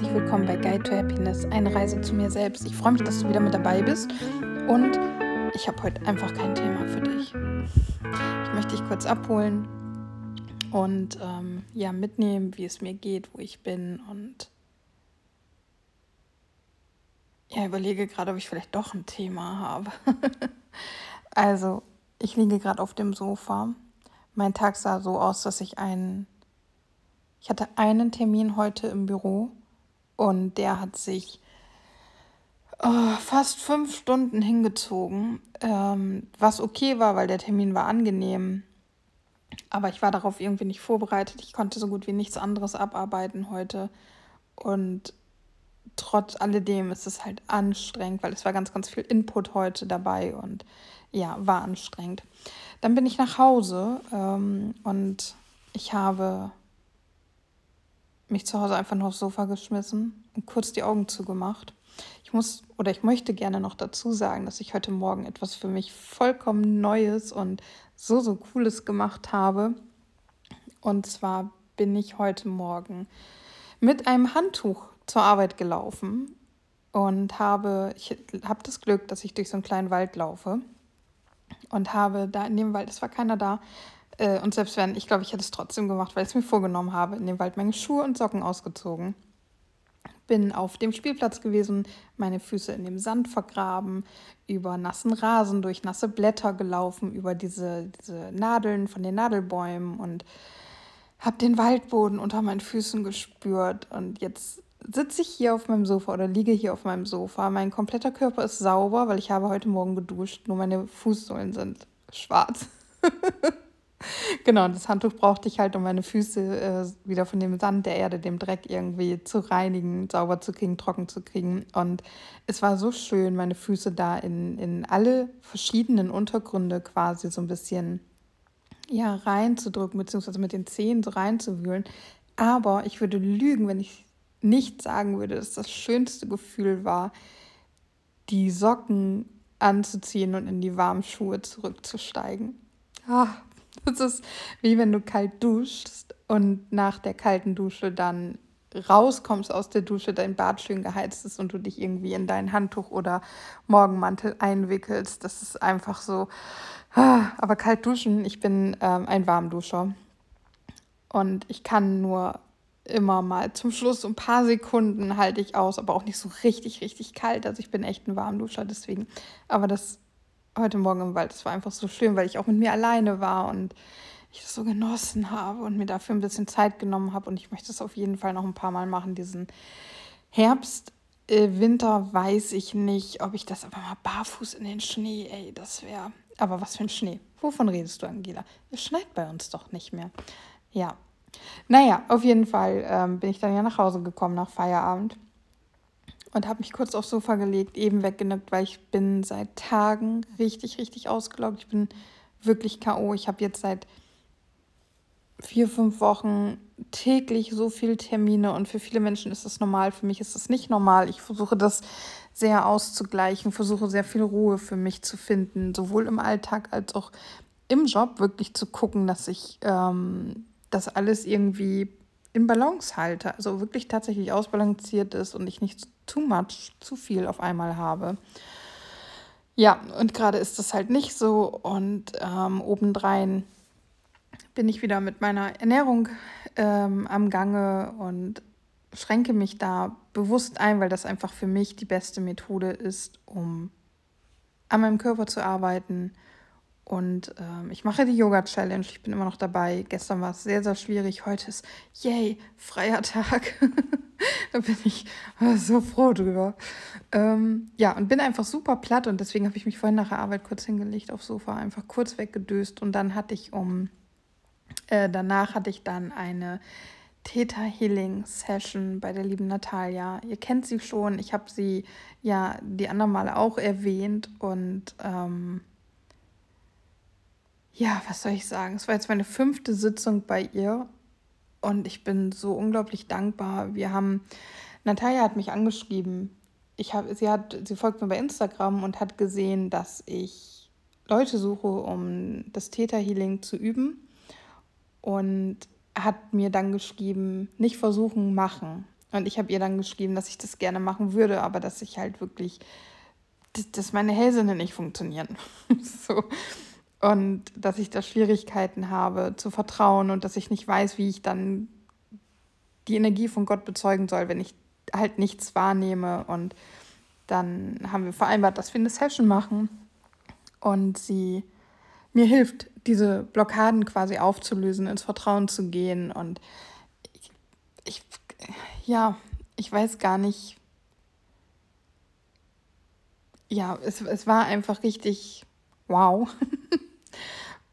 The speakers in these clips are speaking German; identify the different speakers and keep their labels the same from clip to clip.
Speaker 1: herzlich willkommen bei Guide to Happiness, eine Reise zu mir selbst. Ich freue mich, dass du wieder mit dabei bist und ich habe heute einfach kein Thema für dich. Ich möchte dich kurz abholen und ähm, ja mitnehmen, wie es mir geht, wo ich bin und ja überlege gerade, ob ich vielleicht doch ein Thema habe. also ich liege gerade auf dem Sofa. Mein Tag sah so aus, dass ich einen ich hatte einen Termin heute im Büro und der hat sich oh, fast fünf Stunden hingezogen, ähm, was okay war, weil der Termin war angenehm. Aber ich war darauf irgendwie nicht vorbereitet. Ich konnte so gut wie nichts anderes abarbeiten heute. Und trotz alledem ist es halt anstrengend, weil es war ganz, ganz viel Input heute dabei und ja, war anstrengend. Dann bin ich nach Hause ähm, und ich habe mich zu Hause einfach nur aufs Sofa geschmissen und kurz die Augen zugemacht. Ich muss oder ich möchte gerne noch dazu sagen, dass ich heute Morgen etwas für mich vollkommen Neues und so, so Cooles gemacht habe. Und zwar bin ich heute Morgen mit einem Handtuch zur Arbeit gelaufen und habe, ich habe das Glück, dass ich durch so einen kleinen Wald laufe und habe da in dem Wald, es war keiner da, äh, und selbst wenn, ich glaube, ich hätte es trotzdem gemacht, weil ich es mir vorgenommen habe, in dem Wald meine Schuhe und Socken ausgezogen. Bin auf dem Spielplatz gewesen, meine Füße in dem Sand vergraben, über nassen Rasen, durch nasse Blätter gelaufen, über diese, diese Nadeln von den Nadelbäumen und habe den Waldboden unter meinen Füßen gespürt. Und jetzt sitze ich hier auf meinem Sofa oder liege hier auf meinem Sofa. Mein kompletter Körper ist sauber, weil ich habe heute Morgen geduscht, nur meine Fußsohlen sind schwarz. genau, das Handtuch brauchte ich halt, um meine Füße äh, wieder von dem Sand, der Erde, dem Dreck irgendwie zu reinigen, sauber zu kriegen, trocken zu kriegen. Und es war so schön, meine Füße da in, in alle verschiedenen Untergründe quasi so ein bisschen ja, reinzudrücken, beziehungsweise mit den Zehen so reinzuwühlen. Aber ich würde lügen, wenn ich nicht sagen würde, dass das schönste Gefühl war, die Socken anzuziehen und in die warmen Schuhe zurückzusteigen. Ah, das ist wie wenn du kalt duschst und nach der kalten Dusche dann rauskommst aus der Dusche, dein Bad schön geheizt ist und du dich irgendwie in dein Handtuch oder Morgenmantel einwickelst. Das ist einfach so. Ah, aber kalt duschen, ich bin ähm, ein Warmduscher. Und ich kann nur immer mal zum Schluss ein paar Sekunden halte ich aus, aber auch nicht so richtig, richtig kalt. Also ich bin echt ein Warmduscher deswegen. Aber das heute Morgen im Wald. Es war einfach so schön, weil ich auch mit mir alleine war und ich das so genossen habe und mir dafür ein bisschen Zeit genommen habe. Und ich möchte es auf jeden Fall noch ein paar Mal machen, diesen Herbst. Äh, Winter weiß ich nicht, ob ich das aber mal barfuß in den Schnee, ey, das wäre. Aber was für ein Schnee? Wovon redest du, Angela? Es schneit bei uns doch nicht mehr. Ja. Naja, auf jeden Fall ähm, bin ich dann ja nach Hause gekommen nach Feierabend und habe mich kurz aufs Sofa gelegt, eben weggenockt, weil ich bin seit Tagen richtig, richtig ausgelaugt. Ich bin wirklich K.O. Ich habe jetzt seit vier, fünf Wochen täglich so viele Termine und für viele Menschen ist das normal. Für mich ist das nicht normal. Ich versuche das sehr auszugleichen, versuche sehr viel Ruhe für mich zu finden, sowohl im Alltag als auch im Job wirklich zu gucken, dass ich ähm, das alles irgendwie in Balance halte, also wirklich tatsächlich ausbalanciert ist und ich nicht too much, zu viel auf einmal habe. Ja, und gerade ist das halt nicht so und ähm, obendrein bin ich wieder mit meiner Ernährung ähm, am Gange und schränke mich da bewusst ein, weil das einfach für mich die beste Methode ist, um an meinem Körper zu arbeiten, und ähm, ich mache die Yoga-Challenge. Ich bin immer noch dabei. Gestern war es sehr, sehr schwierig. Heute ist, yay, freier Tag. da bin ich äh, so froh drüber. Ähm, ja, und bin einfach super platt. Und deswegen habe ich mich vorhin nach der Arbeit kurz hingelegt aufs Sofa, einfach kurz weggedöst. Und dann hatte ich um, äh, danach hatte ich dann eine Theta Healing Session bei der lieben Natalia. Ihr kennt sie schon. Ich habe sie ja die anderen Male auch erwähnt. Und. Ähm, ja, was soll ich sagen? Es war jetzt meine fünfte Sitzung bei ihr und ich bin so unglaublich dankbar. Wir haben, Natalia hat mich angeschrieben. Ich hab, sie, hat, sie folgt mir bei Instagram und hat gesehen, dass ich Leute suche, um das Täterhealing zu üben und hat mir dann geschrieben, nicht versuchen, machen. Und ich habe ihr dann geschrieben, dass ich das gerne machen würde, aber dass ich halt wirklich, dass, meine Hellsinne nicht funktionieren. so. Und dass ich da Schwierigkeiten habe zu vertrauen und dass ich nicht weiß, wie ich dann die Energie von Gott bezeugen soll, wenn ich halt nichts wahrnehme. Und dann haben wir vereinbart, dass wir eine Session machen und sie mir hilft, diese Blockaden quasi aufzulösen, ins Vertrauen zu gehen. Und ich, ich ja, ich weiß gar nicht. Ja, es, es war einfach richtig wow.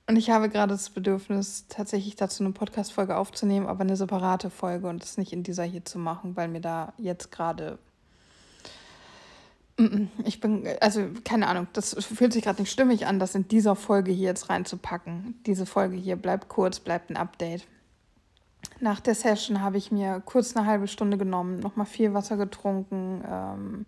Speaker 1: Und ich habe gerade das Bedürfnis, tatsächlich dazu eine Podcast-Folge aufzunehmen, aber eine separate Folge und das nicht in dieser hier zu machen, weil mir da jetzt gerade. Ich bin, also keine Ahnung, das fühlt sich gerade nicht stimmig an, das in dieser Folge hier jetzt reinzupacken. Diese Folge hier bleibt kurz, bleibt ein Update. Nach der Session habe ich mir kurz eine halbe Stunde genommen, nochmal viel Wasser getrunken, ähm,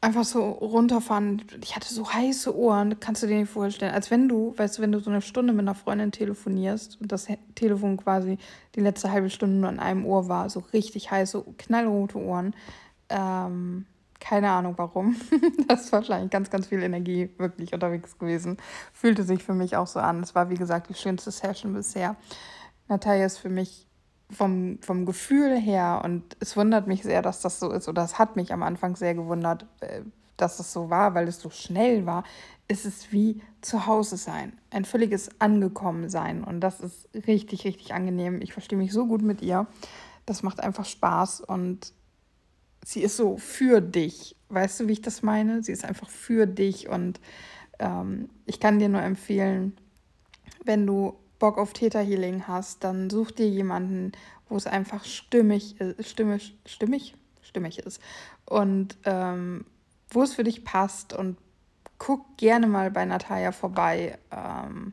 Speaker 1: einfach so runterfahren. Ich hatte so heiße Ohren, kannst du dir nicht vorstellen. Als wenn du, weißt du, wenn du so eine Stunde mit einer Freundin telefonierst und das Telefon quasi die letzte halbe Stunde nur an einem Ohr war, so richtig heiße, knallrote Ohren. Ähm, keine Ahnung warum. das ist wahrscheinlich ganz, ganz viel Energie wirklich unterwegs gewesen. Fühlte sich für mich auch so an. Es war, wie gesagt, die schönste Session bisher. Natalia ist für mich vom, vom Gefühl her, und es wundert mich sehr, dass das so ist, oder es hat mich am Anfang sehr gewundert, äh, dass es so war, weil es so schnell war, ist es wie zu Hause sein, ein völliges Angekommensein. Und das ist richtig, richtig angenehm. Ich verstehe mich so gut mit ihr. Das macht einfach Spaß und sie ist so für dich. Weißt du, wie ich das meine? Sie ist einfach für dich und ähm, ich kann dir nur empfehlen, wenn du Bock auf Theta Healing hast, dann such dir jemanden, wo es einfach stimmig, ist, stimmig, stimmig, stimmig ist und ähm, wo es für dich passt und guck gerne mal bei Natalia vorbei. Ähm,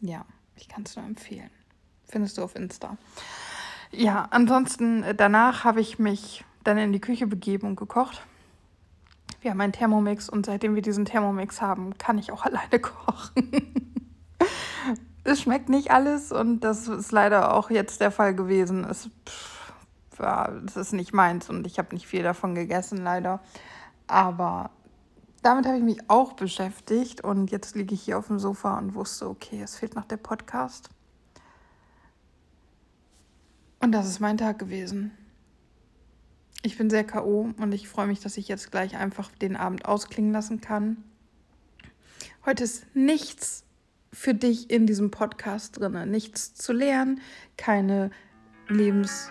Speaker 1: ja, ich kann es nur empfehlen. Findest du auf Insta. Ja, ansonsten äh, danach habe ich mich dann in die Küche begeben und gekocht. Wir haben einen Thermomix und seitdem wir diesen Thermomix haben, kann ich auch alleine kochen es schmeckt nicht alles und das ist leider auch jetzt der Fall gewesen. Es, pff, ja, es ist nicht meins und ich habe nicht viel davon gegessen, leider. Aber damit habe ich mich auch beschäftigt und jetzt liege ich hier auf dem Sofa und wusste, okay, es fehlt noch der Podcast. Und das ist mein Tag gewesen. Ich bin sehr K.O. und ich freue mich, dass ich jetzt gleich einfach den Abend ausklingen lassen kann. Heute ist nichts für dich in diesem Podcast drin. Nichts zu lernen, keine Lebens...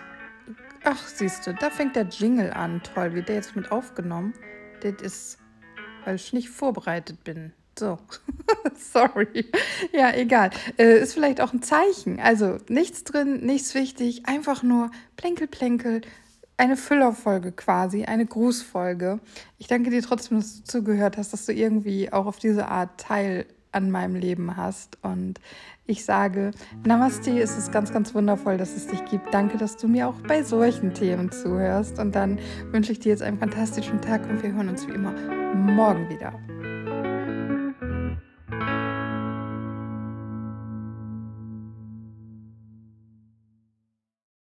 Speaker 1: Ach, siehst du, da fängt der Jingle an. Toll, wird der jetzt mit aufgenommen? Das ist, weil ich nicht vorbereitet bin. So, sorry. Ja, egal. Äh, ist vielleicht auch ein Zeichen. Also nichts drin, nichts wichtig. Einfach nur Plänkel, Plänkel. Eine Füllerfolge quasi, eine Grußfolge. Ich danke dir trotzdem, dass du zugehört hast, dass du irgendwie auch auf diese Art teil an meinem Leben hast. Und ich sage, Namaste, es ist ganz, ganz wundervoll, dass es dich gibt. Danke, dass du mir auch bei solchen Themen zuhörst. Und dann wünsche ich dir jetzt einen fantastischen Tag und wir hören uns wie immer morgen wieder.